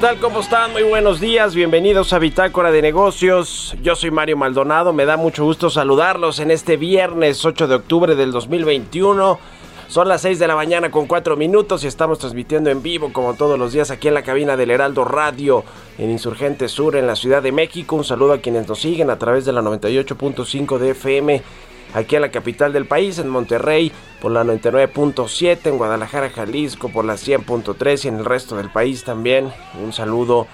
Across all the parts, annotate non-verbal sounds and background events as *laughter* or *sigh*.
Tal? ¿Cómo están? Muy buenos días. Bienvenidos a Bitácora de Negocios. Yo soy Mario Maldonado. Me da mucho gusto saludarlos en este viernes 8 de octubre del 2021. Son las 6 de la mañana con 4 minutos y estamos transmitiendo en vivo como todos los días aquí en la cabina del Heraldo Radio en Insurgente Sur en la Ciudad de México. Un saludo a quienes nos siguen a través de la 98.5 de FM aquí en la capital del país, en Monterrey por la 99.7, en Guadalajara, Jalisco por la 100.3 y en el resto del país también. Un saludo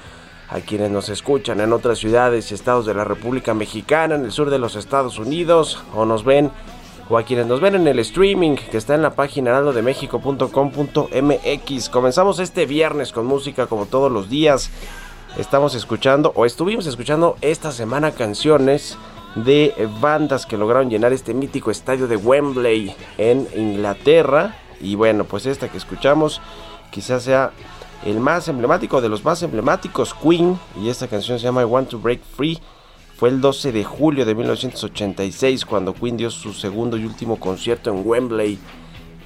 a quienes nos escuchan en otras ciudades y estados de la República Mexicana, en el sur de los Estados Unidos, o nos ven, o a quienes nos ven en el streaming que está en la página heraldodemexico.com.mx. Comenzamos este viernes con música como todos los días. Estamos escuchando, o estuvimos escuchando esta semana canciones de bandas que lograron llenar este mítico estadio de Wembley en Inglaterra. Y bueno, pues esta que escuchamos quizás sea el más emblemático de los más emblemáticos, Queen. Y esta canción se llama I Want to Break Free. Fue el 12 de julio de 1986 cuando Queen dio su segundo y último concierto en Wembley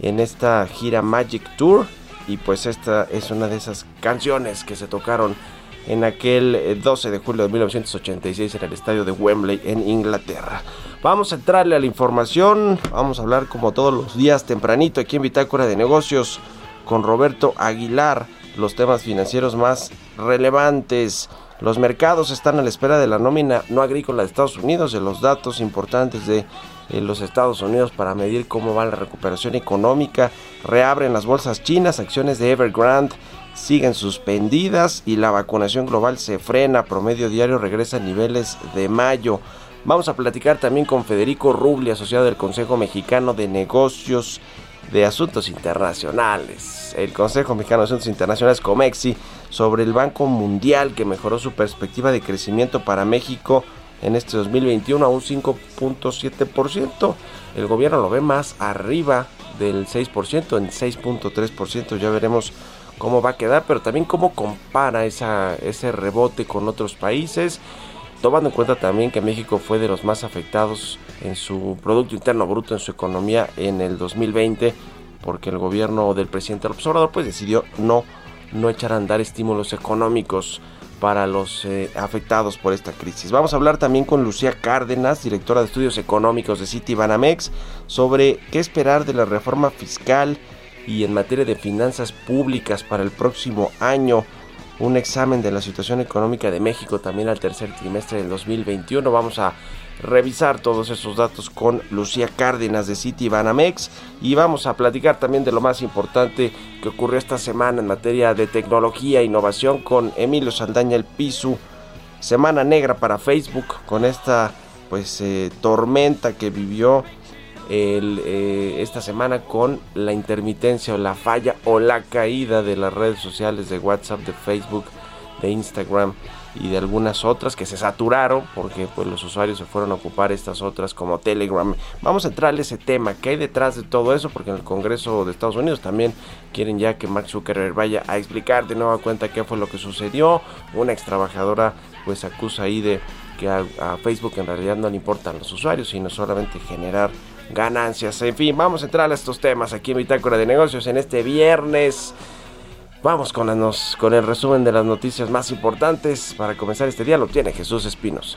en esta gira Magic Tour. Y pues esta es una de esas canciones que se tocaron en aquel eh, 12 de julio de 1986 en el estadio de Wembley en Inglaterra. Vamos a entrarle a la información, vamos a hablar como todos los días tempranito aquí en Bitácora de Negocios con Roberto Aguilar, los temas financieros más relevantes. Los mercados están a la espera de la nómina no agrícola de Estados Unidos, de los datos importantes de eh, los Estados Unidos para medir cómo va la recuperación económica. Reabren las bolsas chinas, acciones de Evergrande siguen suspendidas y la vacunación global se frena, promedio diario regresa a niveles de mayo. Vamos a platicar también con Federico Rubli, asociado del Consejo Mexicano de Negocios de Asuntos Internacionales, el Consejo Mexicano de Asuntos Internacionales COMEXI, sobre el Banco Mundial que mejoró su perspectiva de crecimiento para México en este 2021 a un 5.7%. El gobierno lo ve más arriba del 6%, en 6.3%. Ya veremos cómo va a quedar, pero también cómo compara esa, ese rebote con otros países, tomando en cuenta también que México fue de los más afectados en su Producto Interno Bruto, en su economía en el 2020, porque el gobierno del presidente López Obrador pues decidió no, no echar a andar estímulos económicos para los eh, afectados por esta crisis. Vamos a hablar también con Lucía Cárdenas, directora de estudios económicos de Citibanamex, sobre qué esperar de la reforma fiscal y en materia de finanzas públicas para el próximo año. Un examen de la situación económica de México también al tercer trimestre del 2021. Vamos a revisar todos esos datos con Lucía Cárdenas de Citibanamex y vamos a platicar también de lo más importante que ocurrió esta semana en materia de tecnología e innovación con Emilio Saldaña el Pisu, semana negra para Facebook con esta pues eh, tormenta que vivió eh, esta semana con la intermitencia o la falla o la caída de las redes sociales de WhatsApp, de Facebook, de Instagram y de algunas otras que se saturaron porque pues los usuarios se fueron a ocupar estas otras como Telegram. Vamos a entrar a ese tema, ¿qué hay detrás de todo eso? Porque en el Congreso de Estados Unidos también quieren ya que Mark Zuckerberg vaya a explicar de nueva cuenta qué fue lo que sucedió. Una ex trabajadora pues acusa ahí de que a Facebook en realidad no le importan los usuarios, sino solamente generar ganancias. En fin, vamos a entrar a estos temas aquí en Bitácora de Negocios en este viernes. Vamos con, la nos- con el resumen de las noticias más importantes. Para comenzar este día lo tiene Jesús Espinos.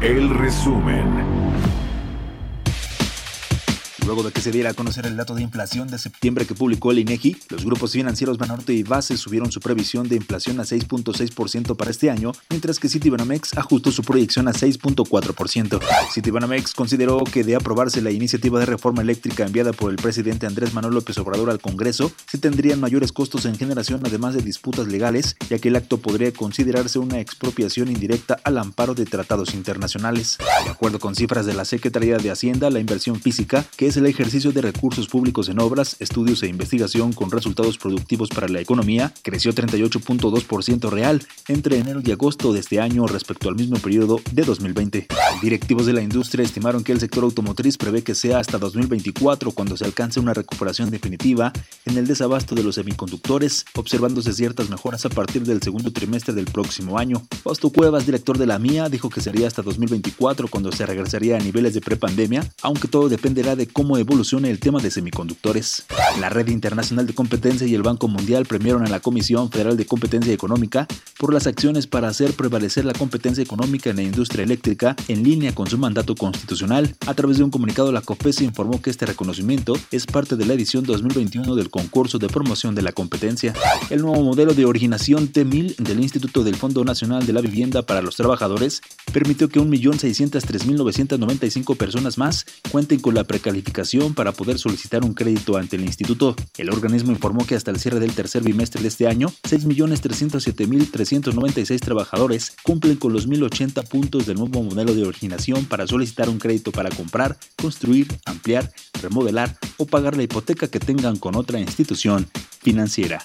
El resumen. Luego de que se diera a conocer el dato de inflación de septiembre que publicó el INEGI, los grupos financieros Banorte y Base subieron su previsión de inflación a 6.6% para este año, mientras que Citibanamex ajustó su proyección a 6.4%. Citibanamex consideró que de aprobarse la iniciativa de reforma eléctrica enviada por el presidente Andrés Manuel López Obrador al Congreso, se tendrían mayores costos en generación además de disputas legales, ya que el acto podría considerarse una expropiación indirecta al amparo de tratados internacionales. De acuerdo con cifras de la Secretaría de Hacienda, la inversión física, que es el ejercicio de recursos públicos en obras, estudios e investigación con resultados productivos para la economía, creció 38.2% real entre enero y agosto de este año respecto al mismo periodo de 2020. Directivos de la industria estimaron que el sector automotriz prevé que sea hasta 2024 cuando se alcance una recuperación definitiva en el desabasto de los semiconductores, observándose ciertas mejoras a partir del segundo trimestre del próximo año. Fausto Cuevas, director de la MIA, dijo que sería hasta 2024 cuando se regresaría a niveles de prepandemia, aunque todo dependerá de cómo evolucione el tema de semiconductores. La Red Internacional de Competencia y el Banco Mundial premiaron a la Comisión Federal de Competencia Económica por las acciones para hacer prevalecer la competencia económica en la industria eléctrica en línea con su mandato constitucional. A través de un comunicado, la COPESE informó que este reconocimiento es parte de la edición 2021 del concurso de promoción de la competencia. El nuevo modelo de originación T1000 del Instituto del Fondo Nacional de la Vivienda para los Trabajadores permitió que 1.603.995 personas más cuenten con la precalificación para poder solicitar un crédito ante el instituto. El organismo informó que hasta el cierre del tercer bimestre de este año, 6.307.396 trabajadores cumplen con los 1.080 puntos del nuevo modelo de originación para solicitar un crédito para comprar, construir, ampliar, remodelar o pagar la hipoteca que tengan con otra institución financiera.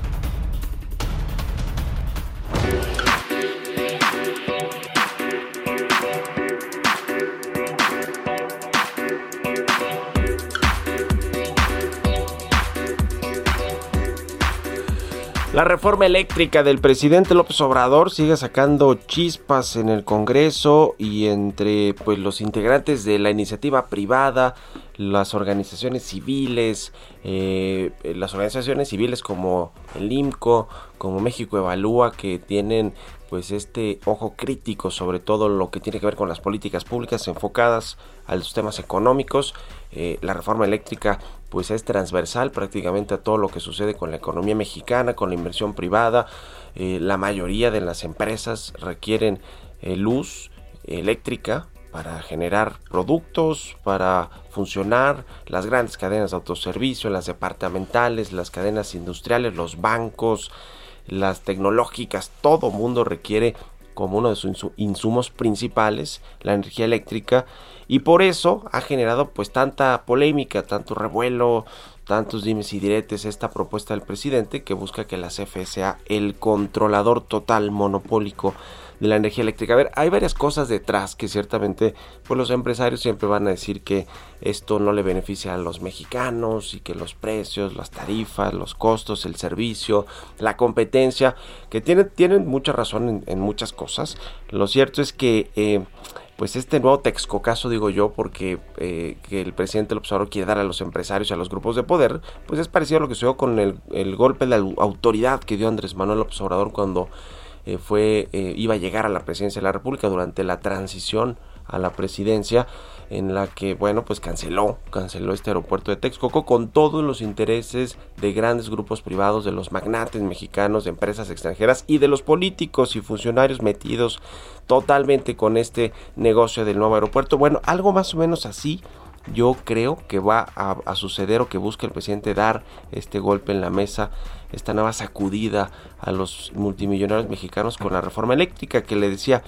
La reforma eléctrica del presidente López Obrador sigue sacando chispas en el Congreso y entre pues los integrantes de la iniciativa privada, las organizaciones civiles, eh, las organizaciones civiles como el IMCO, como México Evalúa, que tienen pues este ojo crítico sobre todo lo que tiene que ver con las políticas públicas enfocadas a los temas económicos. Eh, la reforma eléctrica pues es transversal prácticamente a todo lo que sucede con la economía mexicana, con la inversión privada. Eh, la mayoría de las empresas requieren eh, luz eléctrica para generar productos, para funcionar, las grandes cadenas de autoservicio, las departamentales, las cadenas industriales, los bancos, las tecnológicas, todo mundo requiere como uno de sus insumos principales la energía eléctrica y por eso ha generado pues tanta polémica, tanto revuelo, tantos dimes y diretes esta propuesta del presidente que busca que la CFE sea el controlador total monopólico de la energía eléctrica. A ver, hay varias cosas detrás que ciertamente pues los empresarios siempre van a decir que esto no le beneficia a los mexicanos y que los precios, las tarifas, los costos, el servicio, la competencia, que tienen, tienen mucha razón en, muchas cosas. Lo cierto es que eh, pues este nuevo texcocaso, digo yo, porque eh, que el presidente López Obrador quiere dar a los empresarios y a los grupos de poder, pues es parecido a lo que sucedió con el, el golpe de autoridad que dio Andrés Manuel López Obrador cuando eh, fue eh, iba a llegar a la presidencia de la República durante la transición a la presidencia. en la que, bueno, pues canceló, canceló este aeropuerto de Texcoco con todos los intereses de grandes grupos privados, de los magnates mexicanos, de empresas extranjeras y de los políticos y funcionarios metidos totalmente con este negocio del nuevo aeropuerto. Bueno, algo más o menos así yo creo que va a, a, suceder o que busca el presidente dar este golpe en la mesa, esta nueva sacudida a los multimillonarios mexicanos con la reforma eléctrica que le decía,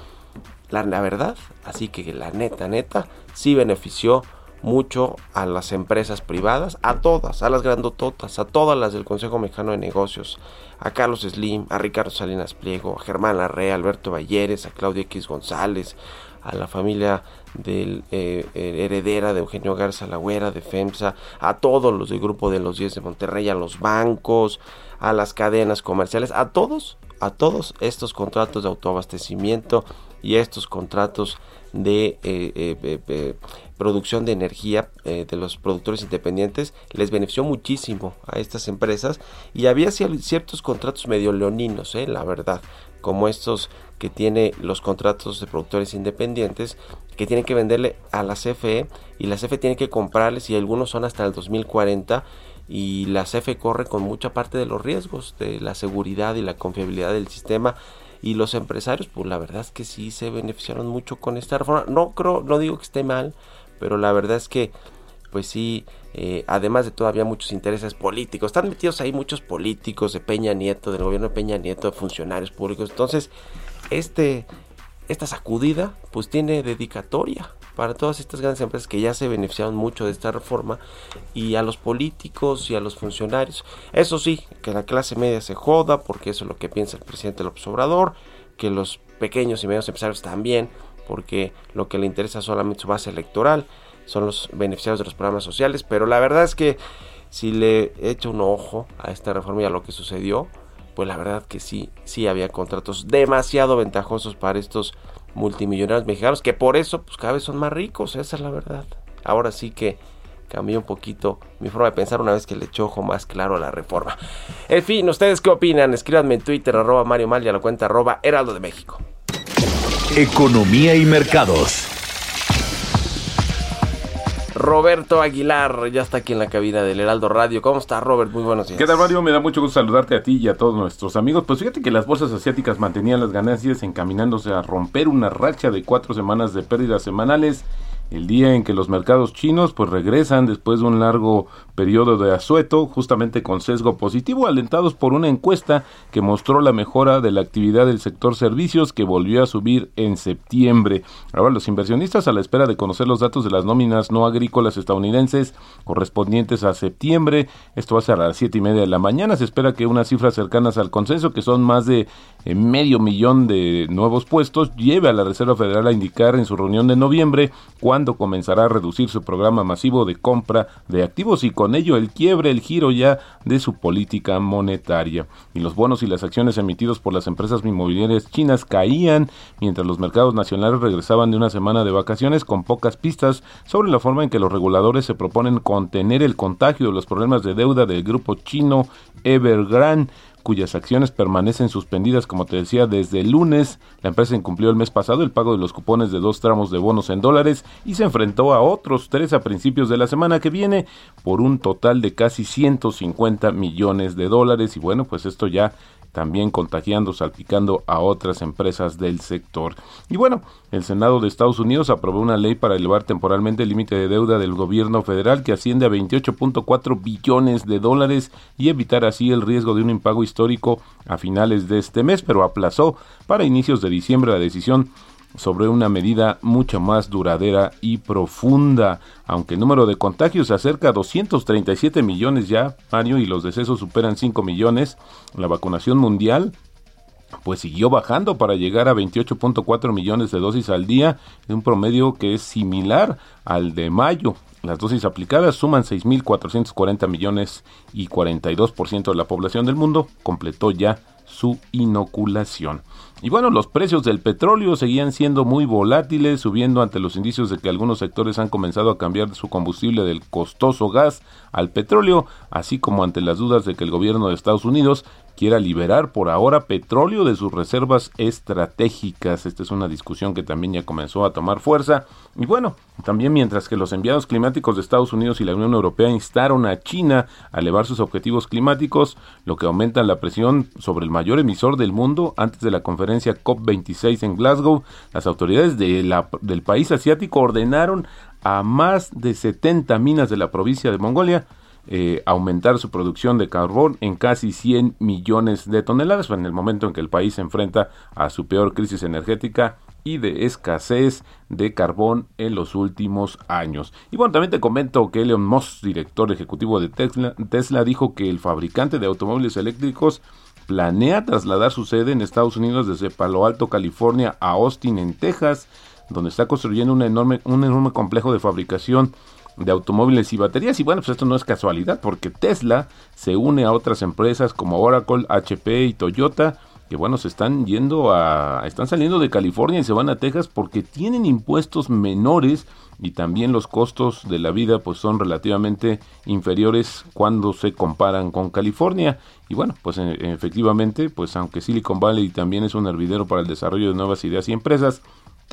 la, verdad, así que la neta, neta, sí benefició mucho a las empresas privadas, a todas, a las grandototas, a todas las del Consejo Mexicano de Negocios, a Carlos Slim, a Ricardo Salinas Pliego, a Germán Larrea, Alberto Valleres, a Claudia X González, a la familia del eh, heredera de Eugenio Garza Lagüera, de FEMSA, a todos los del grupo de los 10 de Monterrey, a los bancos, a las cadenas comerciales, a todos, a todos estos contratos de autoabastecimiento y estos contratos de eh, eh, eh, producción de energía de los productores independientes les benefició muchísimo a estas empresas y había ciertos contratos medio leoninos, la verdad, como estos que tiene los contratos de productores independientes que tienen que venderle a la CFE y la CFE tiene que comprarles y algunos son hasta el 2040 y la CFE corre con mucha parte de los riesgos de la seguridad y la confiabilidad del sistema y los empresarios pues la verdad es que sí se beneficiaron mucho con esta reforma. No creo no digo que esté mal pero la verdad es que pues sí eh, además de todavía muchos intereses políticos están metidos ahí muchos políticos de Peña Nieto del gobierno de Peña Nieto de funcionarios públicos. Entonces este esta sacudida pues tiene dedicatoria para todas estas grandes empresas que ya se beneficiaron mucho de esta reforma y a los políticos y a los funcionarios. Eso sí, que la clase media se joda porque eso es lo que piensa el presidente López Obrador, que los pequeños y medios empresarios también, porque lo que le interesa solamente su base electoral, son los beneficiarios de los programas sociales, pero la verdad es que si le echo un ojo a esta reforma y a lo que sucedió, pues la verdad que sí, sí había contratos demasiado ventajosos para estos multimillonarios mexicanos, que por eso pues cada vez son más ricos, esa es la verdad. Ahora sí que cambié un poquito mi forma de pensar una vez que le echo ojo más claro a la reforma. En fin, ¿ustedes qué opinan? Escríbanme en Twitter, arroba Mario Mal y a la cuenta arroba Heraldo de México. Economía y mercados. Roberto Aguilar, ya está aquí en la cabina del Heraldo Radio. ¿Cómo está, Robert? Muy buenos días. ¿Qué tal, Mario? Me da mucho gusto saludarte a ti y a todos nuestros amigos. Pues fíjate que las bolsas asiáticas mantenían las ganancias encaminándose a romper una racha de cuatro semanas de pérdidas semanales. El día en que los mercados chinos pues regresan después de un largo periodo de asueto, justamente con sesgo positivo, alentados por una encuesta que mostró la mejora de la actividad del sector servicios que volvió a subir en septiembre. Ahora los inversionistas a la espera de conocer los datos de las nóminas no agrícolas estadounidenses correspondientes a septiembre, esto va a ser a las siete y media de la mañana, se espera que unas cifras cercanas al consenso, que son más de eh, medio millón de nuevos puestos, lleve a la Reserva Federal a indicar en su reunión de noviembre cuándo comenzará a reducir su programa masivo de compra de activos y con ello el quiebre, el giro ya de su política monetaria. Y los bonos y las acciones emitidos por las empresas inmobiliarias chinas caían mientras los mercados nacionales regresaban de una semana de vacaciones con pocas pistas sobre la forma en que los reguladores se proponen contener el contagio de los problemas de deuda del grupo chino Evergrande cuyas acciones permanecen suspendidas, como te decía, desde el lunes. La empresa incumplió el mes pasado el pago de los cupones de dos tramos de bonos en dólares y se enfrentó a otros tres a principios de la semana que viene por un total de casi 150 millones de dólares. Y bueno, pues esto ya también contagiando, salpicando a otras empresas del sector. Y bueno, el Senado de Estados Unidos aprobó una ley para elevar temporalmente el límite de deuda del gobierno federal que asciende a 28.4 billones de dólares y evitar así el riesgo de un impago histórico a finales de este mes, pero aplazó para inicios de diciembre la decisión sobre una medida mucho más duradera y profunda. Aunque el número de contagios se acerca a 237 millones ya, Mario, y los decesos superan 5 millones, la vacunación mundial pues siguió bajando para llegar a 28.4 millones de dosis al día, un promedio que es similar al de mayo. Las dosis aplicadas suman 6.440 millones y 42% de la población del mundo completó ya su inoculación. Y bueno, los precios del petróleo seguían siendo muy volátiles, subiendo ante los indicios de que algunos sectores han comenzado a cambiar su combustible del costoso gas al petróleo, así como ante las dudas de que el gobierno de Estados Unidos quiera liberar por ahora petróleo de sus reservas estratégicas. Esta es una discusión que también ya comenzó a tomar fuerza. Y bueno, también mientras que los enviados climáticos de Estados Unidos y la Unión Europea instaron a China a elevar sus objetivos climáticos, lo que aumenta la presión sobre el mayor emisor del mundo antes de la conferencia COP26 en Glasgow, las autoridades de la, del país asiático ordenaron a más de 70 minas de la provincia de Mongolia eh, aumentar su producción de carbón en casi 100 millones de toneladas en el momento en que el país se enfrenta a su peor crisis energética y de escasez de carbón en los últimos años. Y bueno, también te comento que Elon Musk, director ejecutivo de Tesla, Tesla dijo que el fabricante de automóviles eléctricos planea trasladar su sede en Estados Unidos desde Palo Alto, California, a Austin, en Texas, donde está construyendo enorme, un enorme complejo de fabricación de automóviles y baterías. Y bueno, pues esto no es casualidad, porque Tesla se une a otras empresas como Oracle, HP y Toyota, que bueno, se están yendo a, están saliendo de California y se van a Texas porque tienen impuestos menores y también los costos de la vida pues son relativamente inferiores cuando se comparan con California. Y bueno, pues e, efectivamente, pues aunque Silicon Valley también es un hervidero para el desarrollo de nuevas ideas y empresas,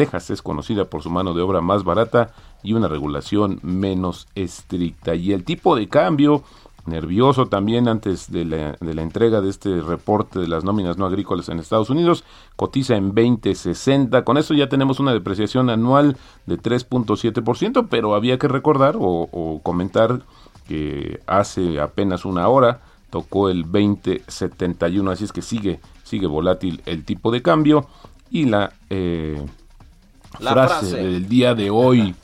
Texas es conocida por su mano de obra más barata y una regulación menos estricta. Y el tipo de cambio, nervioso también antes de la, entrega de este reporte de las nóminas no agrícolas en Estados Unidos, cotiza en 20.60. Con eso ya tenemos una depreciación anual de 3.7%, pero había que recordar o, o comentar que hace apenas una hora tocó el 20.71, así es que sigue, sigue volátil el tipo de cambio y la... Eh, La frase, frase. del día de hoy.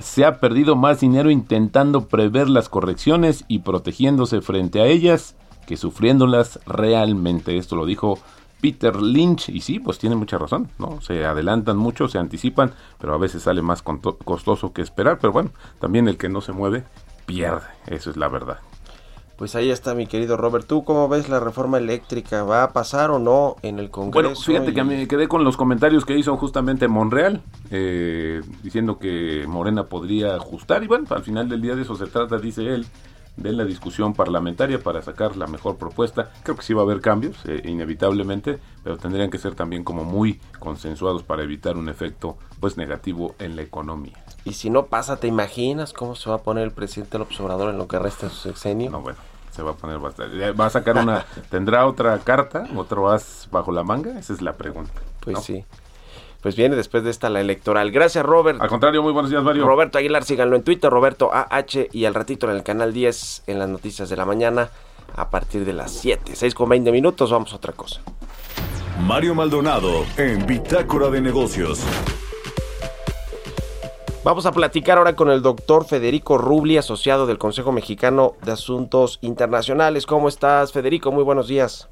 Se ha perdido más dinero intentando prever las correcciones y protegiéndose frente a ellas que sufriéndolas realmente. Esto lo dijo Peter Lynch y sí, pues tiene mucha razón, ¿no? Se adelantan mucho, se anticipan, pero a veces sale más costoso que esperar, pero bueno, también el que no se mueve pierde, eso es la verdad. Pues ahí está mi querido Robert. ¿Tú cómo ves la reforma eléctrica? ¿Va a pasar o no en el Congreso? Bueno, fíjate Y- que me quedé con los comentarios que hizo justamente Monreal, eh, diciendo que Morena podría ajustar, y bueno, al final del día de eso se trata, dice él, de la discusión parlamentaria para sacar la mejor propuesta. Creo que sí va a haber cambios, eh, inevitablemente, pero tendrían que ser también como muy consensuados para evitar un efecto pues negativo en la economía. Y si no pasa, ¿te imaginas cómo se va a poner el presidente López Obrador en lo que resta de su sexenio? No, bueno, se va a poner bastante. Va a sacar una, *laughs* ¿tendrá otra carta, otro as bajo la manga? Esa es la pregunta. Pues ¿no? sí. Pues viene después de esta la electoral. Gracias, Robert. Al contrario, muy buenos días, Mario. Roberto Aguilar, síganlo en Twitter, Roberto AH, y al ratito en el canal 10 en las noticias de la mañana a partir de las 7. 6 con 20 minutos, vamos a otra cosa. Mario Maldonado en Bitácora de Negocios. Vamos a platicar ahora con el doctor Federico Rubli, asociado del Consejo Mexicano de Asuntos Internacionales. ¿Cómo estás, Federico? Muy buenos días.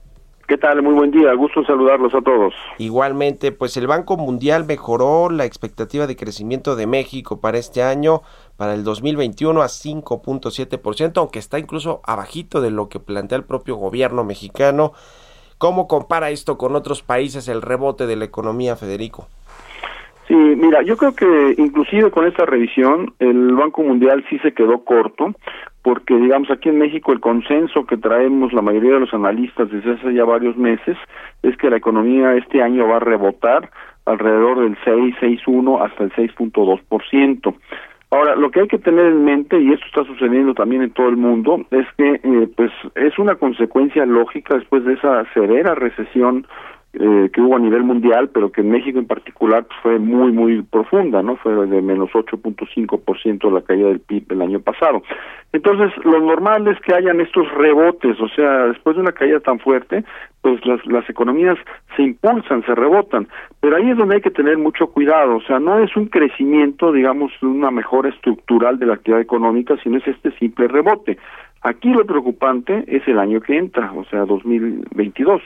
¿Qué tal? Muy buen día. Gusto saludarlos a todos. Igualmente, pues el Banco Mundial mejoró la expectativa de crecimiento de México para este año, para el 2021 a 5.7%, aunque está incluso abajito de lo que plantea el propio gobierno mexicano. ¿Cómo compara esto con otros países el rebote de la economía, Federico? Sí, mira, yo creo que inclusive con esta revisión el Banco Mundial sí se quedó corto, porque digamos aquí en México el consenso que traemos la mayoría de los analistas desde hace ya varios meses es que la economía este año va a rebotar alrededor del 6, 6.1 hasta el 6.2%. Ahora, lo que hay que tener en mente, y esto está sucediendo también en todo el mundo, es que eh, pues es una consecuencia lógica después de esa severa recesión eh, que hubo a nivel mundial, pero que en México en particular pues, fue muy, muy profunda, ¿no? Fue de menos 8.5% la caída del PIB el año pasado. Entonces, lo normal es que hayan estos rebotes, o sea, después de una caída tan fuerte, pues las, las economías se impulsan, se rebotan, pero ahí es donde hay que tener mucho cuidado, o sea, no es un crecimiento, digamos, una mejora estructural de la actividad económica, sino es este simple rebote. Aquí lo preocupante es el año que entra, o sea, 2022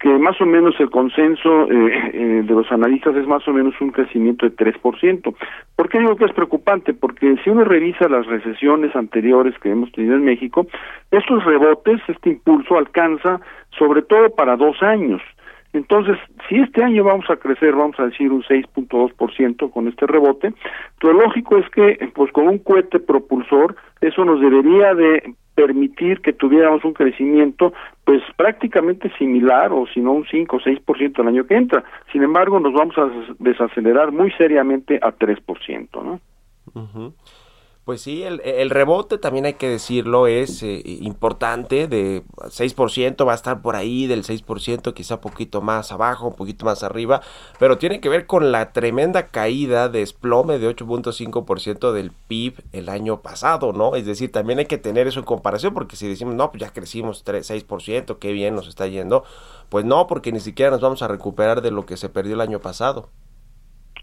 que más o menos el consenso eh, eh, de los analistas es más o menos un crecimiento de 3%. ¿Por qué digo que es preocupante? Porque si uno revisa las recesiones anteriores que hemos tenido en México, estos rebotes, este impulso alcanza sobre todo para dos años. Entonces, si este año vamos a crecer, vamos a decir un 6.2% con este rebote, lo lógico es que, pues con un cohete propulsor, eso nos debería de permitir que tuviéramos un crecimiento pues prácticamente similar o si no un 5 o 6% el año que entra. Sin embargo, nos vamos a des- desacelerar muy seriamente a 3%, ¿no? Pues sí, el, rebote también hay que decirlo es eh, importante, de 6%, va a estar por ahí del 6%, quizá poquito más abajo, un poquito más arriba, pero tiene que ver con la tremenda caída, desplome de 8.5% del PIB el año pasado, ¿no? Es decir, también hay que tener eso en comparación, porque si decimos, no, pues ya crecimos 3, 6%, qué bien nos está yendo, pues no, porque ni siquiera nos vamos a recuperar de lo que se perdió el año pasado.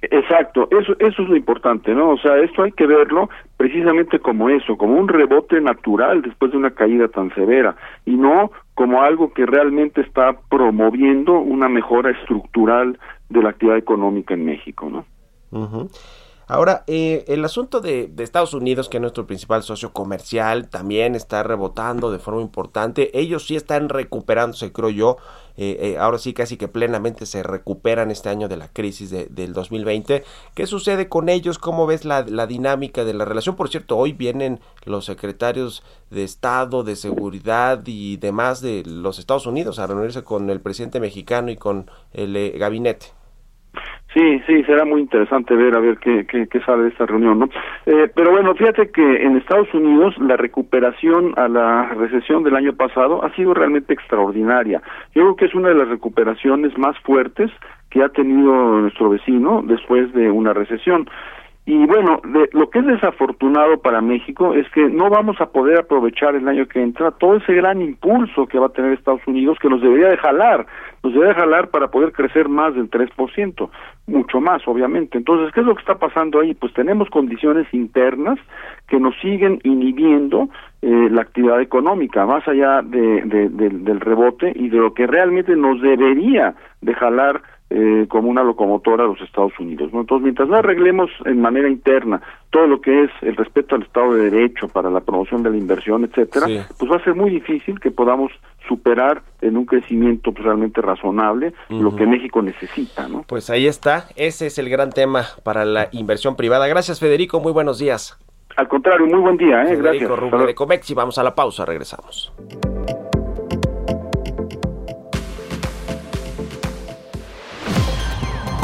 Exacto, eso, eso es lo importante, ¿no? O sea, esto hay que verlo precisamente como eso, como un rebote natural después de una caída tan severa y no como algo que realmente está promoviendo una mejora estructural de la actividad económica en México, ¿no? Ujú. Ahora, eh, el asunto de, de Estados Unidos, que es nuestro principal socio comercial, también está rebotando de forma importante. Ellos sí están recuperándose, creo yo. Eh, eh, ahora sí, casi que plenamente se recuperan este año de la crisis de- del 2020. ¿Qué sucede con ellos? ¿Cómo ves la, dinámica de la relación? Por cierto, hoy vienen los secretarios de Estado, de Seguridad y demás de los Estados Unidos a reunirse con el presidente mexicano y con el eh, gabinete. Sí, sí, será muy interesante ver a ver qué, qué, sale de esta reunión, ¿no? Eh, pero bueno, fíjate que en Estados Unidos la recuperación a la recesión del año pasado ha sido realmente extraordinaria. Yo creo que es una de las recuperaciones más fuertes que ha tenido nuestro vecino después de una recesión. Y bueno, de- lo que es desafortunado para México es que no vamos a poder aprovechar el año que entra todo ese gran impulso que va a tener Estados Unidos que nos debería de jalar, nos debería de jalar para poder crecer más del 3%, mucho más obviamente. Entonces, ¿qué es lo que está pasando ahí? Pues tenemos condiciones internas que nos siguen inhibiendo eh, la actividad económica, más allá de, de- del- del rebote y de lo que realmente nos debería de jalar eh, como una locomotora a los Estados Unidos. ¿no? Entonces, mientras no arreglemos en manera interna todo lo que es el respeto al Estado de Derecho para la promoción de la inversión, etcétera, Sí. pues va a ser muy difícil que podamos superar en un crecimiento pues, realmente razonable lo que México necesita, ¿no? Pues ahí está, ese es el gran tema para la inversión privada. Gracias Federico, muy buenos días. Al contrario, muy buen día, ¿eh? Federico Gracias. Rubio de Comex y vamos a la pausa, regresamos.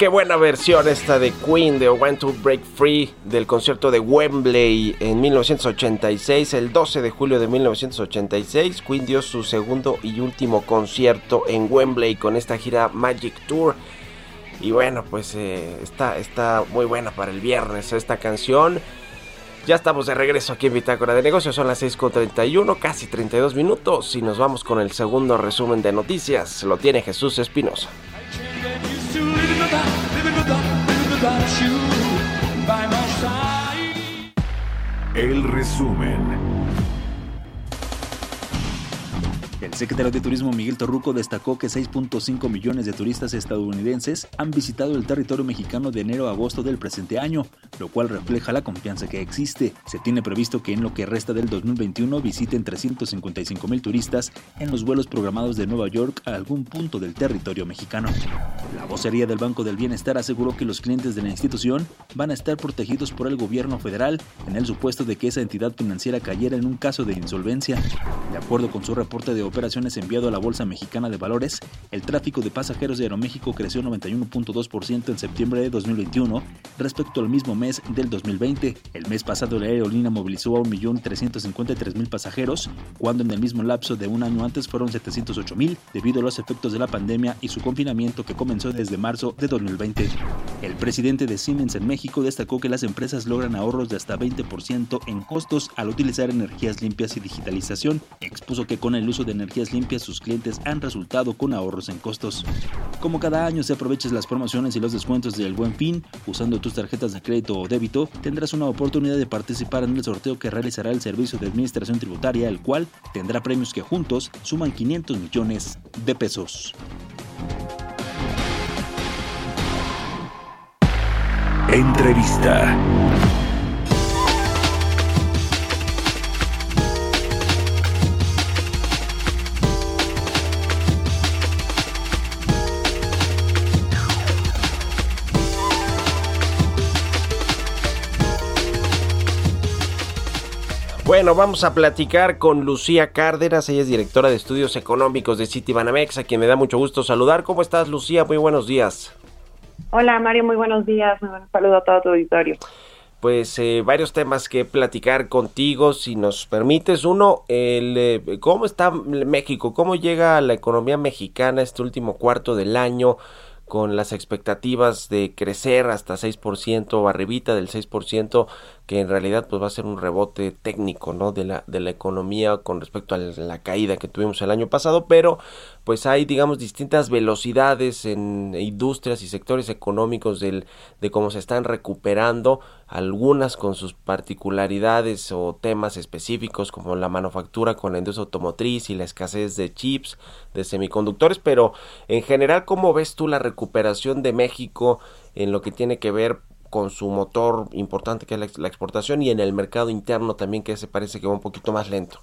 Qué buena versión esta de Queen de Want to Break Free del concierto de Wembley en 1986, el 12 de julio de 1986. Queen dio su segundo y último concierto en Wembley con esta gira Magic Tour. Y bueno, pues eh, está, está muy buena para el viernes esta canción. Ya estamos de regreso aquí en Bitácora de Negocios, son las 6.31, casi 32 minutos y nos vamos con el segundo resumen de noticias. Lo tiene Jesús Espinosa. El resumen. El secretario de Turismo Miguel Torruco destacó que 6.5 millones de turistas estadounidenses han visitado el territorio mexicano de enero a agosto del presente año, lo cual refleja la confianza que existe. Se tiene previsto que en lo que resta del 2021 visiten 355 mil turistas en los vuelos programados de Nueva York a algún punto del territorio mexicano. La vocería del Banco del Bienestar aseguró que los clientes de la institución van a estar protegidos por el gobierno federal en el supuesto de que esa entidad financiera cayera en un caso de insolvencia. De acuerdo con su reporte de operaciones enviado a la Bolsa Mexicana de Valores, el tráfico de pasajeros de Aeroméxico creció 91.2% en septiembre de 2021 respecto al mismo mes del 2020. El mes pasado la aerolínea movilizó a 1.353.000 pasajeros, cuando en el mismo lapso de un año antes fueron 708.000 debido a los efectos de la pandemia y su confinamiento que comenzó desde marzo de 2020. El presidente de Siemens en México destacó que las empresas logran ahorros de hasta 20% en costos al utilizar energías limpias y digitalización. Expuso que con el uso de energías limpias sus clientes han resultado con ahorros en costos. Como cada año se aproveches las promociones y los descuentos del Buen Fin, usando tus tarjetas de crédito o débito, tendrás una oportunidad de participar en el sorteo que realizará el Servicio de Administración Tributaria, el cual tendrá premios que juntos suman 500 millones de pesos. Entrevista. Bueno, vamos a platicar con Lucía Cárdenas, ella es directora de estudios económicos de Citibanamex, a quien me da mucho gusto saludar. ¿Cómo estás, Lucía? Muy buenos días. Hola Mario, muy buenos días. Un saludo a todo tu auditorio. Pues eh, varios temas que platicar contigo, si nos permites. Uno, el, eh, ¿cómo está México? ¿Cómo llega la economía mexicana este último cuarto del año? con las expectativas de crecer hasta 6% o arribita del 6%, que en realidad pues va a ser un rebote técnico, ¿no? de la de la economía con respecto a la caída que tuvimos el año pasado, pero pues hay digamos distintas velocidades en industrias y sectores económicos del de cómo se están recuperando, algunas con sus particularidades o temas específicos como la manufactura con la industria automotriz y la escasez de chips, de semiconductores, pero en general ¿cómo ves tú la recuperación de México en lo que tiene que ver con su motor importante que es la, exportación y en el mercado interno también que se parece que va un poquito más lento.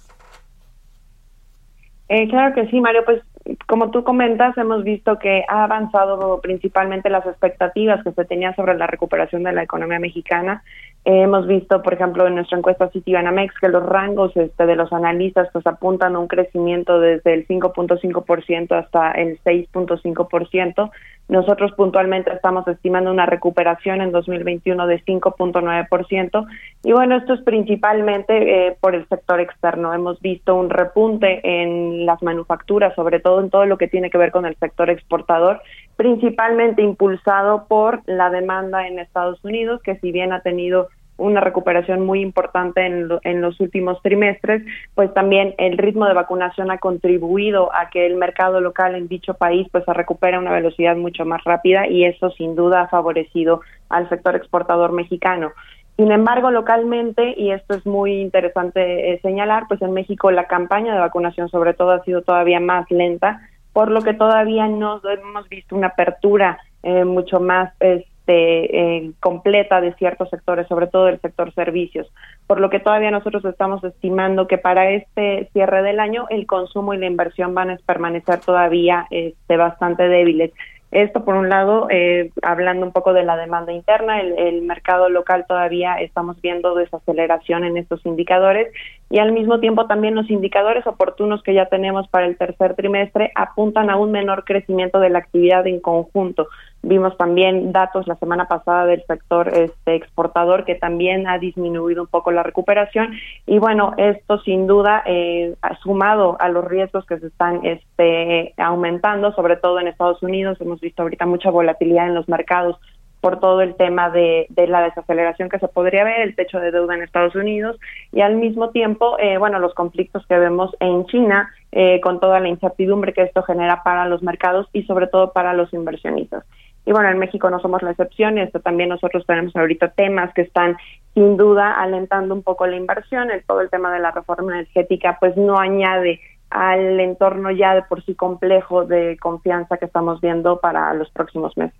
Eh, claro que sí, Mario. Pues como tú comentas, hemos visto que ha avanzado principalmente las expectativas que se tenían sobre la recuperación de la economía mexicana. Hemos visto, por ejemplo, en nuestra encuesta Citibanamex que los rangos este, de los analistas pues apuntan a un crecimiento desde el 5.5% hasta el 6.5%. Nosotros puntualmente estamos estimando una recuperación en 2021 de 5.9%. Y bueno, esto es principalmente eh, por el sector externo. Hemos visto un repunte en las manufacturas, sobre todo en todo lo que tiene que ver con el sector exportador, principalmente impulsado por la demanda en Estados Unidos, que si bien ha tenido una recuperación muy importante en, lo, en, los últimos trimestres, pues también el ritmo de vacunación ha contribuido a que el mercado local en dicho país pues se recupere a una velocidad mucho más rápida y eso sin duda ha favorecido al sector exportador mexicano. Sin embargo, localmente, y esto es muy interesante eh, señalar, pues en México la campaña de vacunación sobre todo ha sido todavía más lenta, por lo que todavía no hemos visto una apertura eh, mucho más este, eh, completa de ciertos sectores, sobre todo del sector servicios, por lo que todavía nosotros estamos estimando que para este cierre del año el consumo y la inversión van a permanecer todavía este, bastante débiles. Esto por un lado, eh, hablando un poco de la demanda interna, el, el, mercado local todavía estamos viendo desaceleración en estos indicadores y al mismo tiempo también los indicadores oportunos que ya tenemos para el tercer trimestre apuntan a un menor crecimiento de la actividad en conjunto. Vimos también datos la semana pasada del sector este, exportador que también ha disminuido un poco la recuperación y bueno, esto sin duda eh, sumado a los riesgos que se están este, aumentando, sobre todo en Estados Unidos, hemos visto ahorita mucha volatilidad en los mercados por todo el tema de, de, la desaceleración que se podría ver, el techo de deuda en Estados Unidos y al mismo tiempo, eh, bueno, los conflictos que vemos en China eh, con toda la incertidumbre que esto genera para los mercados y sobre todo para los inversionistas. Y bueno, en México no somos la excepción, y esto también nosotros tenemos ahorita temas que están sin duda alentando un poco la inversión, el, todo el tema de la reforma energética pues no añade al entorno ya de por sí complejo de confianza que estamos viendo para los próximos meses.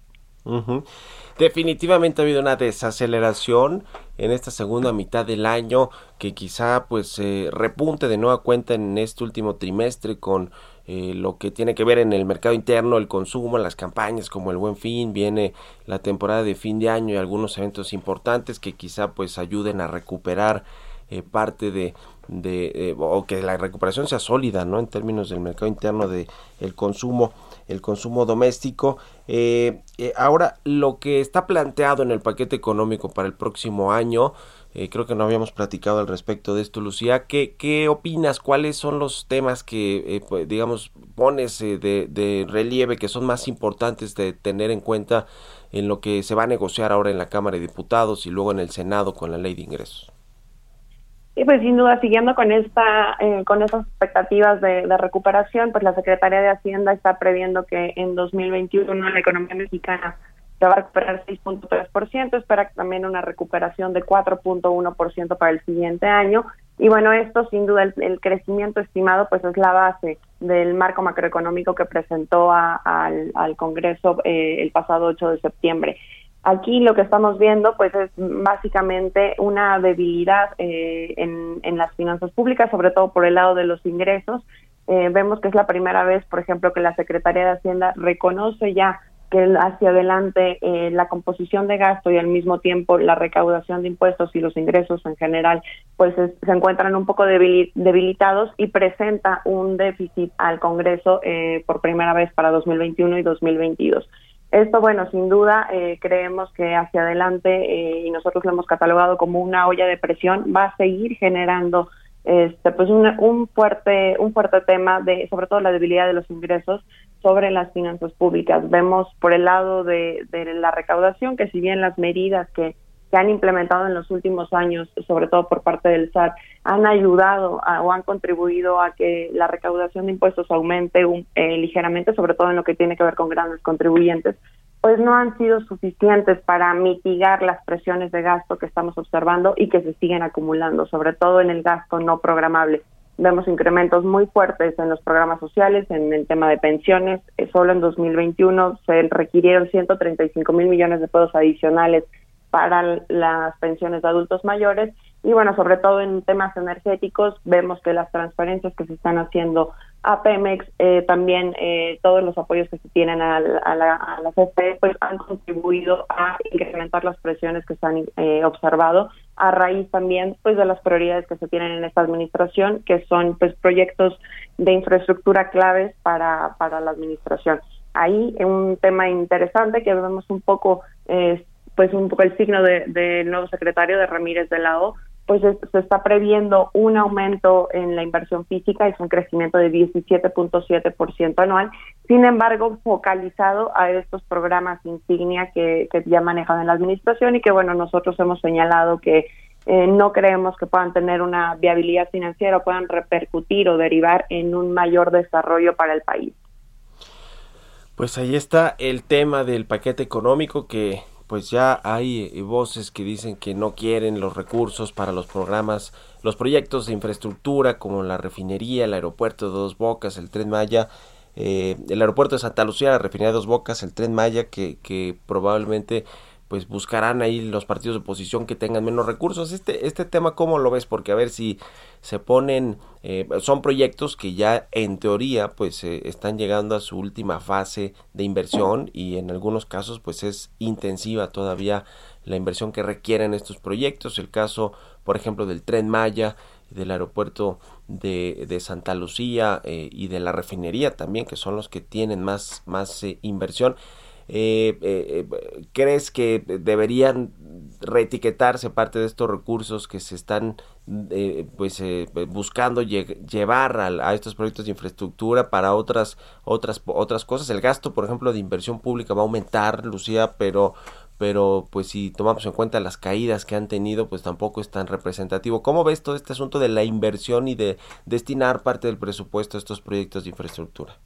Definitivamente ha habido una desaceleración en esta segunda mitad del año que quizá pues eh, repunte de nueva cuenta en este último trimestre con eh, lo que tiene que ver en el mercado interno, el consumo, las campañas como el Buen Fin, viene la temporada de fin de año y algunos eventos importantes que quizá pues ayuden a recuperar eh, parte de, de eh, o que la recuperación sea sólida, ¿no? En términos del mercado interno de el consumo, el consumo doméstico. Eh, eh, ahora, lo que está planteado en el paquete económico para el próximo año, eh, creo que no habíamos platicado al respecto de esto, Lucía. ¿Qué, qué opinas? ¿Cuáles son los temas que, eh, pues, digamos, pones de, de relieve que son más importantes de tener en cuenta en lo que se va a negociar ahora en la Cámara de Diputados y luego en el Senado con la ley de ingresos? Y pues sin duda, siguiendo con esta, eh, con estas expectativas de, recuperación, pues la Secretaría de Hacienda está previendo que en 2021 la economía mexicana se va a recuperar 6.3%, espera también una recuperación de 4.1% para el siguiente año. Y bueno, esto sin duda el, el, crecimiento estimado pues es la base del marco macroeconómico que presentó a, al, al, Congreso eh, el pasado 8 de septiembre. Aquí lo que estamos viendo pues es básicamente una debilidad eh, en, las finanzas públicas, sobre todo por el lado de los ingresos. Eh, vemos que es la primera vez, por ejemplo, que la Secretaría de Hacienda reconoce ya que hacia adelante eh, la composición de gasto y al mismo tiempo la recaudación de impuestos y los ingresos en general pues es, se encuentran un poco debil, debilitados y presenta un déficit al Congreso eh, por primera vez para 2021 y 2022. Esto, bueno, sin duda eh, creemos que hacia adelante, eh, y nosotros lo hemos catalogado como una olla de presión, va a seguir generando este, pues un, un, fuerte, un fuerte tema de, sobre todo la debilidad de los ingresos sobre las finanzas públicas. Vemos por el lado de, de la recaudación que si bien las medidas que que han implementado en los últimos años, sobre todo por parte del SAT, han ayudado o han contribuido a que la recaudación de impuestos aumente eh, ligeramente, sobre todo en lo que tiene que ver con grandes contribuyentes, pues no han sido suficientes para mitigar las presiones de gasto que estamos observando y que se siguen acumulando, sobre todo en el gasto no programable. Vemos incrementos muy fuertes en los programas sociales, en el tema de pensiones. Solo en 2021 se requirieron 135 mil millones de pesos adicionales para las pensiones de adultos mayores y bueno, sobre todo en temas energéticos vemos que las transferencias que se están haciendo a Pemex, eh, también eh, todos los apoyos que se tienen a, la, a CFE, pues han contribuido a incrementar las presiones que se han eh, observado a raíz también pues de las prioridades que se tienen en esta administración, que son pues proyectos de infraestructura claves para, para la administración. Ahí un tema interesante que vemos un poco eh, pues un poco el signo del de nuevo secretario de Ramírez de la O, pues es, se está previendo un aumento en la inversión física, es un crecimiento de 17.7% anual, sin embargo, focalizado a estos programas insignia que, que ya manejan en la administración y que, bueno, nosotros hemos señalado que eh, no creemos que puedan tener una viabilidad financiera o puedan repercutir o derivar en un mayor desarrollo para el país. Pues ahí está el tema del paquete económico que pues ya hay eh, voces que dicen que no quieren los recursos para los programas, los proyectos de infraestructura como la refinería, el aeropuerto de Dos Bocas, el tren Maya, eh, el aeropuerto de Santa Lucía, la refinería de Dos Bocas, el tren Maya, que, que probablemente pues buscarán ahí los partidos de oposición que tengan menos recursos. Este, este tema, ¿cómo lo ves? Porque a ver si se ponen, eh, son proyectos que ya en teoría pues eh, están llegando a su última fase de inversión y en algunos casos pues es intensiva todavía la inversión que requieren estos proyectos. El caso, por ejemplo, del tren Maya, del aeropuerto de, de Santa Lucía eh, y de la refinería también, que son los que tienen más, más eh, inversión. Eh, eh, ¿Crees que deberían reetiquetarse parte de estos recursos que se están eh, pues buscando lle llevar a, a, estos proyectos de infraestructura para otras otras otras cosas? El gasto, por ejemplo, de inversión pública va a aumentar, Lucía, pero pero pues si tomamos en cuenta las caídas que han tenido, pues tampoco es tan representativo. ¿Cómo ves todo este asunto de la inversión y de destinar parte del presupuesto a estos proyectos de infraestructura?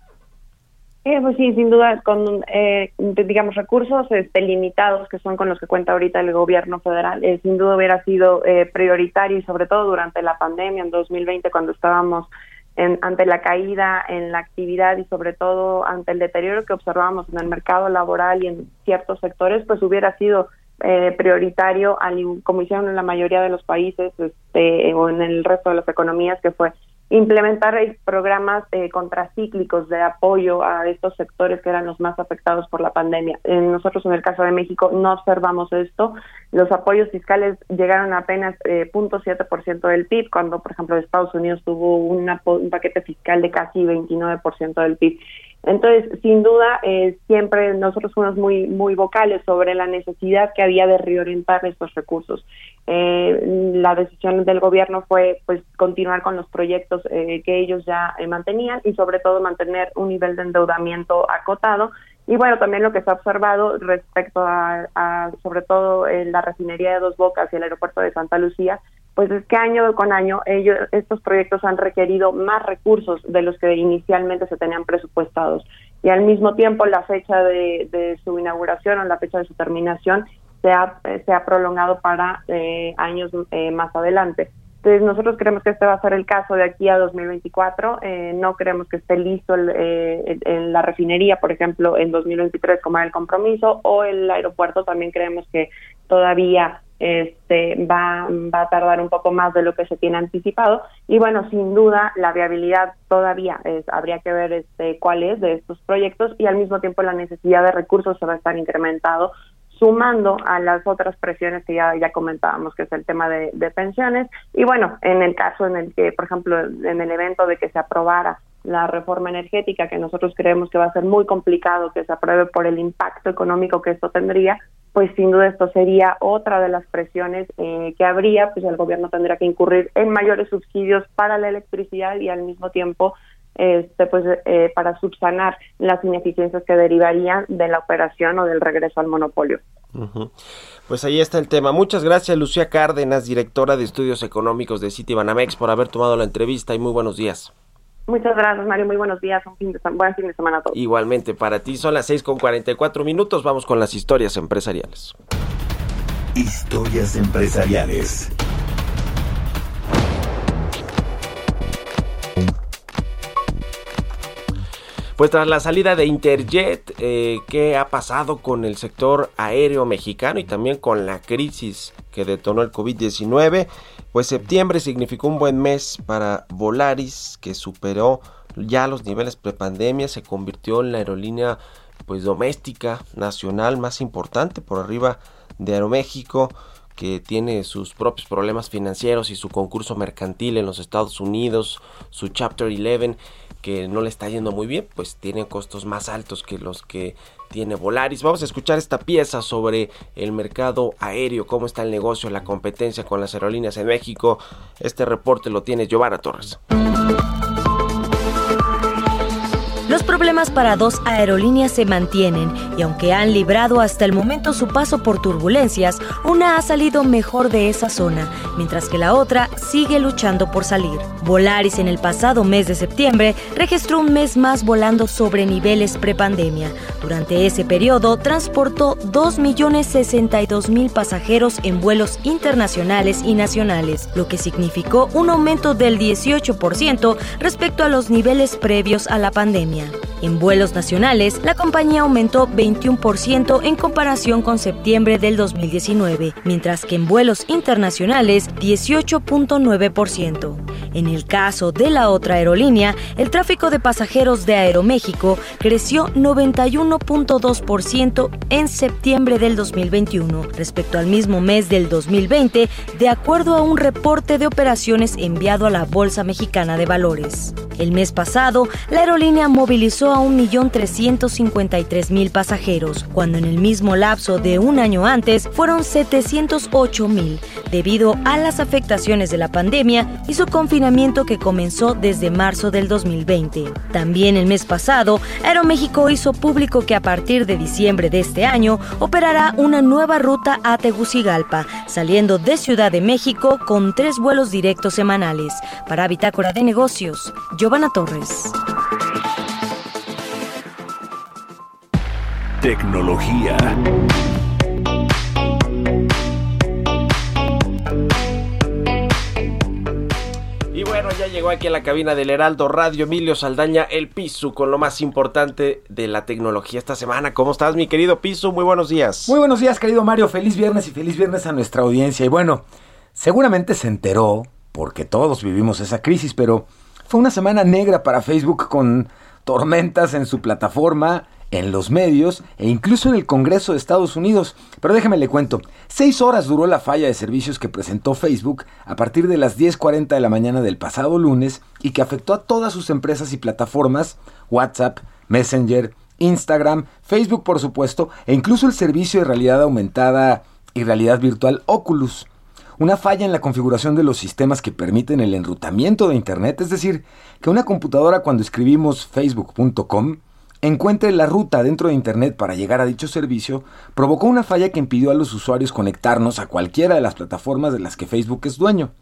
Eh, pues sí, sin duda, con, eh, digamos, recursos este, limitados que son con los que cuenta ahorita el gobierno federal, eh, sin duda hubiera sido eh, prioritario y sobre todo durante la pandemia en 2020 cuando estábamos en- ante la caída en la actividad y sobre todo ante el deterioro que observábamos en el mercado laboral y en ciertos sectores, pues hubiera sido eh, prioritario, como hicieron en la mayoría de los países este, o en el resto de las economías, que fue implementar programas eh, contracíclicos de apoyo a estos sectores que eran los más afectados por la pandemia. Eh, nosotros en el caso de México no observamos esto. Los apoyos fiscales llegaron a apenas eh, 0.7% del PIB, cuando por ejemplo Estados Unidos tuvo un paquete fiscal de casi 29% del PIB. Entonces, sin duda, eh, siempre nosotros fuimos muy muy vocales sobre la necesidad que había de reorientar estos recursos. Eh, la decisión del gobierno fue pues continuar con los proyectos eh, que ellos ya eh, mantenían y sobre todo mantener un nivel de endeudamiento acotado y bueno también lo que se ha observado respecto a, a sobre todo en la refinería de Dos Bocas y el aeropuerto de Santa Lucía pues es que año con año ellos estos proyectos han requerido más recursos de los que inicialmente se tenían presupuestados y al mismo tiempo la fecha de, de su inauguración o la fecha de su terminación se ha, eh, se ha prolongado para eh, años eh, más adelante. Entonces nosotros creemos que este va a ser el caso de aquí a 2024. Eh, no creemos que esté listo el, eh, en la refinería, por ejemplo, en 2023 como era el compromiso, o el aeropuerto también creemos que todavía este va, va a tardar un poco más de lo que se tiene anticipado y bueno sin duda la viabilidad todavía es, habría que ver este cuál es de estos proyectos y al mismo tiempo la necesidad de recursos se va a estar incrementado sumando a las otras presiones que ya, ya comentábamos, que es el tema de, de pensiones. Y bueno, en el caso en el que, por ejemplo, en el evento de que se aprobara la reforma energética, que nosotros creemos que va a ser muy complicado que se apruebe por el impacto económico que esto tendría, pues sin duda esto sería otra de las presiones eh, que habría, pues el gobierno tendría que incurrir en mayores subsidios para la electricidad y al mismo tiempo este pues eh, para subsanar las ineficiencias que derivarían de la operación o del regreso al monopolio. Pues ahí está el tema. Muchas gracias, Lucía Cárdenas, directora de Estudios Económicos de Citibanamex, por haber tomado la entrevista y muy buenos días. Muchas gracias, Mario. Muy buenos días. Un fin de buen fin de semana a todos. Igualmente para ti, son las 6 con 44 minutos. Vamos con las historias empresariales. Historias empresariales. Pues tras la salida de Interjet, eh, ¿qué ha pasado con el sector aéreo mexicano y también con la crisis que detonó el COVID-19? Pues septiembre significó un buen mes para Volaris, que superó ya los niveles prepandemia, se convirtió en la aerolínea pues doméstica nacional más importante por arriba de Aeroméxico que tiene sus propios problemas financieros y su concurso mercantil en los Estados Unidos, su Chapter 11 que no le está yendo muy bien, pues tiene costos más altos que los que tiene Volaris. Vamos a escuchar esta pieza sobre el mercado aéreo, cómo está el negocio, la competencia con las aerolíneas en México. Este reporte lo tiene Giovanna Torres. Los problemas para dos aerolíneas se mantienen y aunque han librado hasta el momento su paso por turbulencias, una ha salido mejor de esa zona, mientras que la otra sigue luchando por salir. Volaris en el pasado mes de septiembre registró un mes más volando sobre niveles prepandemia. Durante ese periodo transportó 2.062.000 pasajeros en vuelos internacionales y nacionales, lo que significó un aumento del 18% respecto a los niveles previos a la pandemia. En vuelos nacionales, la compañía aumentó 21% en comparación con septiembre del 2019, mientras que en vuelos internacionales 18.9%. En el caso de la otra aerolínea, el tráfico de pasajeros de Aeroméxico creció 91.2% en septiembre del 2021 respecto al mismo mes del 2020, de acuerdo a un reporte de operaciones enviado a la Bolsa Mexicana de Valores. El mes pasado, la aerolínea a 1.353.000 pasajeros, cuando en el mismo lapso de un año antes fueron 708.000, debido a las afectaciones de la pandemia y su confinamiento que comenzó desde marzo del 2020. También el mes pasado, Aeroméxico hizo público que a partir de diciembre de este año operará una nueva ruta a Tegucigalpa, saliendo de Ciudad de México con tres vuelos directos semanales. Para Bitácora de Negocios, Giovanna Torres. Tecnología. Y bueno, ya llegó aquí a la cabina del Heraldo Radio Emilio Saldaña, el Piso, con lo más importante de la tecnología esta semana. ¿Cómo estás, mi querido Piso? Muy buenos días. Muy buenos días, querido Mario. Feliz viernes y feliz viernes a nuestra audiencia. Y bueno, seguramente se enteró, porque todos vivimos esa crisis, pero fue una semana negra para Facebook con tormentas en su plataforma, en los medios e incluso en el Congreso de Estados Unidos. Pero déjeme le cuento, seis horas duró la falla de servicios que presentó Facebook a partir de las 10.40 de la mañana del pasado lunes y que afectó a todas sus empresas y plataformas, WhatsApp, Messenger, Instagram, Facebook por supuesto, e incluso el servicio de realidad aumentada y realidad virtual Oculus. Una falla en la configuración de los sistemas que permiten el enrutamiento de Internet, es decir, que una computadora cuando escribimos facebook.com encuentre la ruta dentro de Internet para llegar a dicho servicio, provocó una falla que impidió a los usuarios conectarnos a cualquiera de las plataformas de las que Facebook es dueño.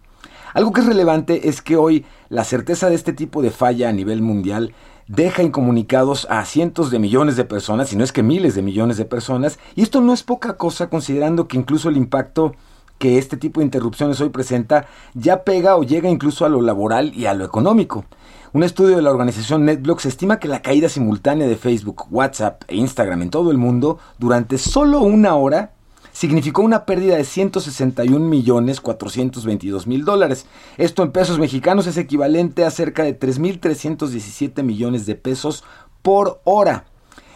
Algo que es relevante es que hoy la certeza de este tipo de falla a nivel mundial deja incomunicados a cientos de millones de personas, si no es que miles de millones de personas, y esto no es poca cosa considerando que incluso el impacto que este tipo de interrupciones hoy presenta ya pega o llega incluso a lo laboral y a lo económico. Un estudio de la organización NetBlocks estima que la caída simultánea de Facebook, WhatsApp e Instagram en todo el mundo durante solo una hora significó una pérdida de 161 millones 422 mil dólares. Esto en pesos mexicanos es equivalente a cerca de 3.317 millones de pesos por hora.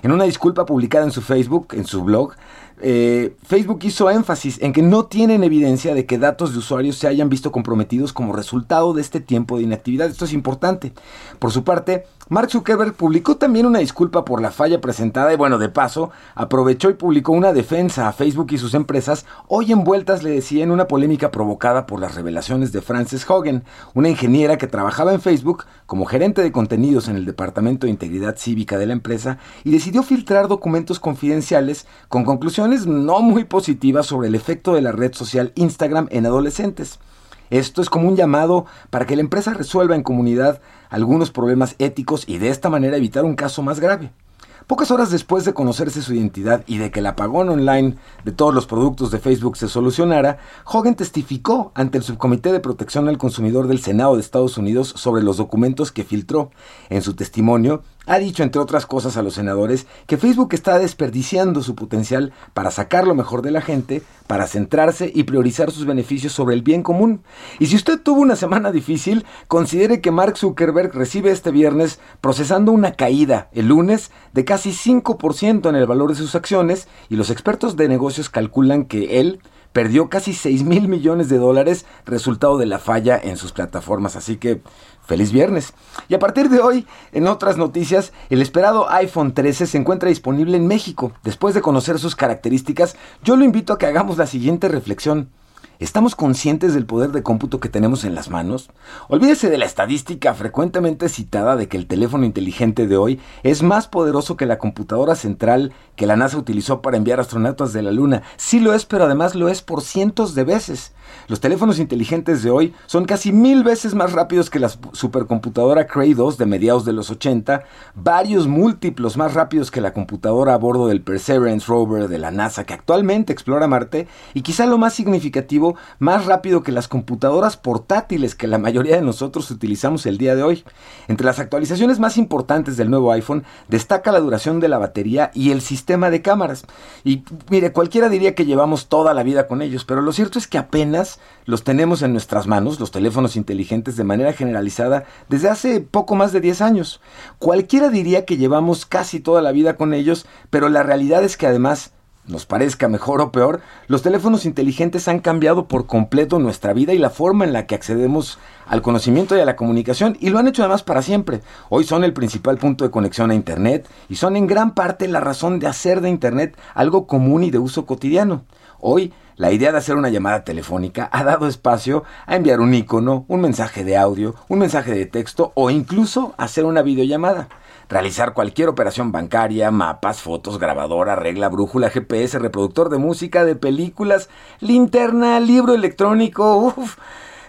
En una disculpa publicada en su Facebook, en su blog, eh, Facebook hizo énfasis en que no tienen evidencia de que datos de usuarios se hayan visto comprometidos como resultado de este tiempo de inactividad. Esto es importante. Por su parte, Mark Zuckerberg publicó también una disculpa por la falla presentada y bueno, de paso, aprovechó y publicó una defensa a Facebook y sus empresas, hoy envueltas, le decía, en una polémica provocada por las revelaciones de Frances Hogan, una ingeniera que trabajaba en Facebook como gerente de contenidos en el Departamento de Integridad Cívica de la empresa y decidió filtrar documentos confidenciales con conclusiones no muy positivas sobre el efecto de la red social Instagram en adolescentes. Esto es como un llamado para que la empresa resuelva en comunidad algunos problemas éticos y de esta manera evitar un caso más grave. Pocas horas después de conocerse su identidad y de que el apagón online de todos los productos de Facebook se solucionara, Hogan testificó ante el Subcomité de Protección al Consumidor del Senado de Estados Unidos sobre los documentos que filtró. En su testimonio, ha dicho, entre otras cosas, a los senadores que Facebook está desperdiciando su potencial para sacar lo mejor de la gente, para centrarse y priorizar sus beneficios sobre el bien común. Y si usted tuvo una semana difícil, considere que Mark Zuckerberg recibe este viernes procesando una caída el lunes de casi 5% en el valor de sus acciones y los expertos de negocios calculan que él perdió casi 6 mil millones de dólares resultado de la falla en sus plataformas. Así que Feliz viernes. Y a partir de hoy, en otras noticias, el esperado iPhone 13 se encuentra disponible en México. Después de conocer sus características, yo lo invito a que hagamos la siguiente reflexión. ¿Estamos conscientes del poder de cómputo que tenemos en las manos? Olvídese de la estadística frecuentemente citada de que el teléfono inteligente de hoy es más poderoso que la computadora central que la NASA utilizó para enviar astronautas de la Luna. Sí lo es, pero además lo es por cientos de veces. Los teléfonos inteligentes de hoy son casi mil veces más rápidos que la supercomputadora Cray 2 de mediados de los 80, varios múltiplos más rápidos que la computadora a bordo del Perseverance rover de la NASA que actualmente explora Marte, y quizá lo más significativo, más rápido que las computadoras portátiles que la mayoría de nosotros utilizamos el día de hoy. Entre las actualizaciones más importantes del nuevo iPhone destaca la duración de la batería y el sistema de cámaras. Y mire, cualquiera diría que llevamos toda la vida con ellos, pero lo cierto es que apenas los tenemos en nuestras manos, los teléfonos inteligentes, de manera generalizada desde hace poco más de 10 años. Cualquiera diría que llevamos casi toda la vida con ellos, pero la realidad es que además nos parezca mejor o peor, los teléfonos inteligentes han cambiado por completo nuestra vida y la forma en la que accedemos al conocimiento y a la comunicación y lo han hecho además para siempre. Hoy son el principal punto de conexión a Internet y son en gran parte la razón de hacer de Internet algo común y de uso cotidiano. Hoy la idea de hacer una llamada telefónica ha dado espacio a enviar un icono, un mensaje de audio, un mensaje de texto o incluso hacer una videollamada. Realizar cualquier operación bancaria, mapas, fotos, grabadora, regla, brújula, GPS, reproductor de música, de películas, linterna, libro electrónico. Uf.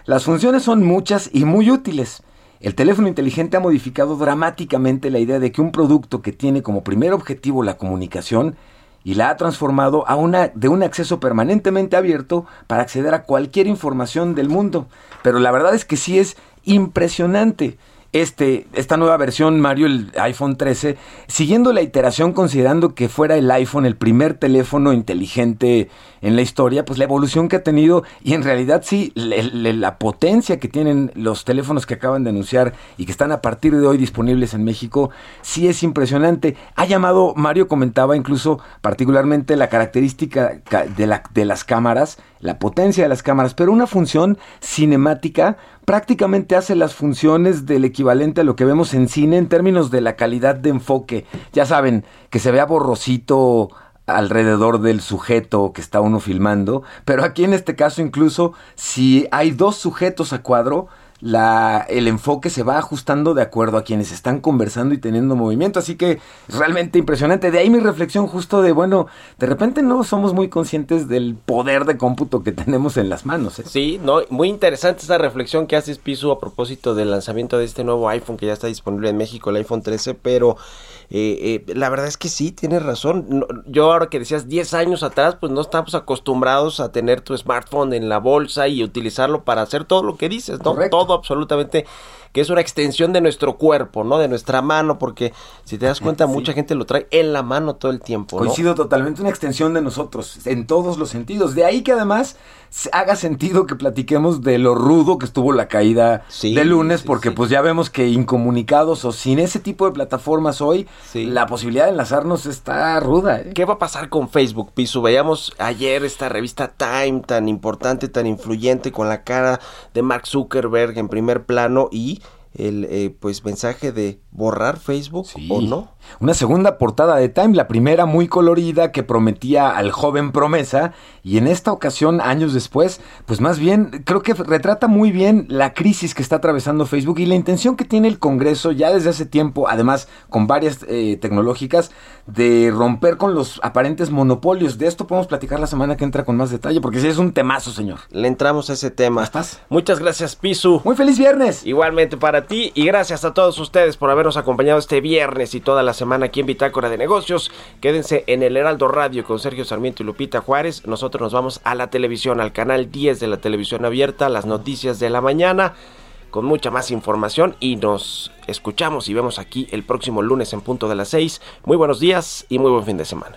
Las funciones son muchas y muy útiles. El teléfono inteligente ha modificado dramáticamente la idea de que un producto que tiene como primer objetivo la comunicación y la ha transformado a una de un acceso permanentemente abierto para acceder a cualquier información del mundo. Pero la verdad es que sí es impresionante este, esta nueva versión, Mario, el iPhone 13, siguiendo la iteración, considerando que fuera el iPhone el primer teléfono inteligente en la historia, pues la evolución que ha tenido y en realidad sí, la potencia que tienen los teléfonos que acaban de anunciar y que están a partir de hoy disponibles en México, sí es impresionante. Ha llamado, Mario comentaba incluso particularmente la característica ca- de, de las cámaras, la potencia de las cámaras, pero una función cinemática prácticamente hace las funciones del equivalente a lo que vemos en cine en términos de la calidad de enfoque. Ya saben, que se vea borrosito alrededor del sujeto que está uno filmando, pero aquí en este caso incluso si hay dos sujetos a cuadro, la, el enfoque se va ajustando de acuerdo a quienes están conversando y teniendo movimiento, así que es realmente impresionante. De ahí mi reflexión justo de, bueno, de repente no somos muy conscientes del poder de cómputo que *laughs* tenemos en las manos. ¿eh? Sí, no, muy interesante esta reflexión que haces, Piso, a propósito del lanzamiento de este nuevo iPhone que ya está disponible en México, el iPhone 13, pero eh, eh, la verdad es que sí, tienes razón. No, yo ahora que decías 10 años atrás, pues no estamos acostumbrados a tener tu smartphone en la bolsa y utilizarlo para hacer todo lo que dices, ¿no? Correcto. Todo absolutamente que es una extensión de nuestro cuerpo, ¿no? De nuestra mano, porque si te das cuenta, *laughs* mucha gente lo trae en la mano todo el tiempo, ¿no? Coincido totalmente, una extensión de nosotros, en todos los sentidos. De ahí que además haga sentido que platiquemos de lo rudo que estuvo la caída Sí, de lunes, porque sí. pues ya vemos que incomunicados o sin ese tipo de plataformas hoy, la posibilidad de enlazarnos está ruda. ¿eh? ¿Qué va a pasar con Facebook, Pisu? Veíamos ayer esta revista Time tan importante, tan influyente, con la cara de Mark Zuckerberg en primer plano y el eh, pues mensaje de borrar Facebook o no. Una segunda portada de Time, la primera muy colorida que prometía al joven promesa y en esta ocasión, años después, pues más bien creo que retrata muy bien la crisis que está atravesando Facebook y la intención que tiene el Congreso ya desde hace tiempo, además con varias eh, tecnológicas, de romper con los aparentes monopolios. De esto podemos platicar la semana que entra con más detalle, porque sí es un temazo, señor. Le entramos a ese tema. ¿Ya estás? Muchas gracias, Pisu. Muy feliz viernes. Igualmente para ti y gracias a todos ustedes por habernos acompañado este viernes y toda la semana aquí en Bitácora de Negocios. Quédense en el Heraldo Radio con Sergio Sarmiento y Lupita Juárez. Nosotros nos vamos a la televisión, al canal 10 de la televisión abierta, las noticias de la mañana con mucha más información y nos escuchamos y vemos aquí el próximo lunes en punto de las 6. Muy buenos días y muy buen fin de semana.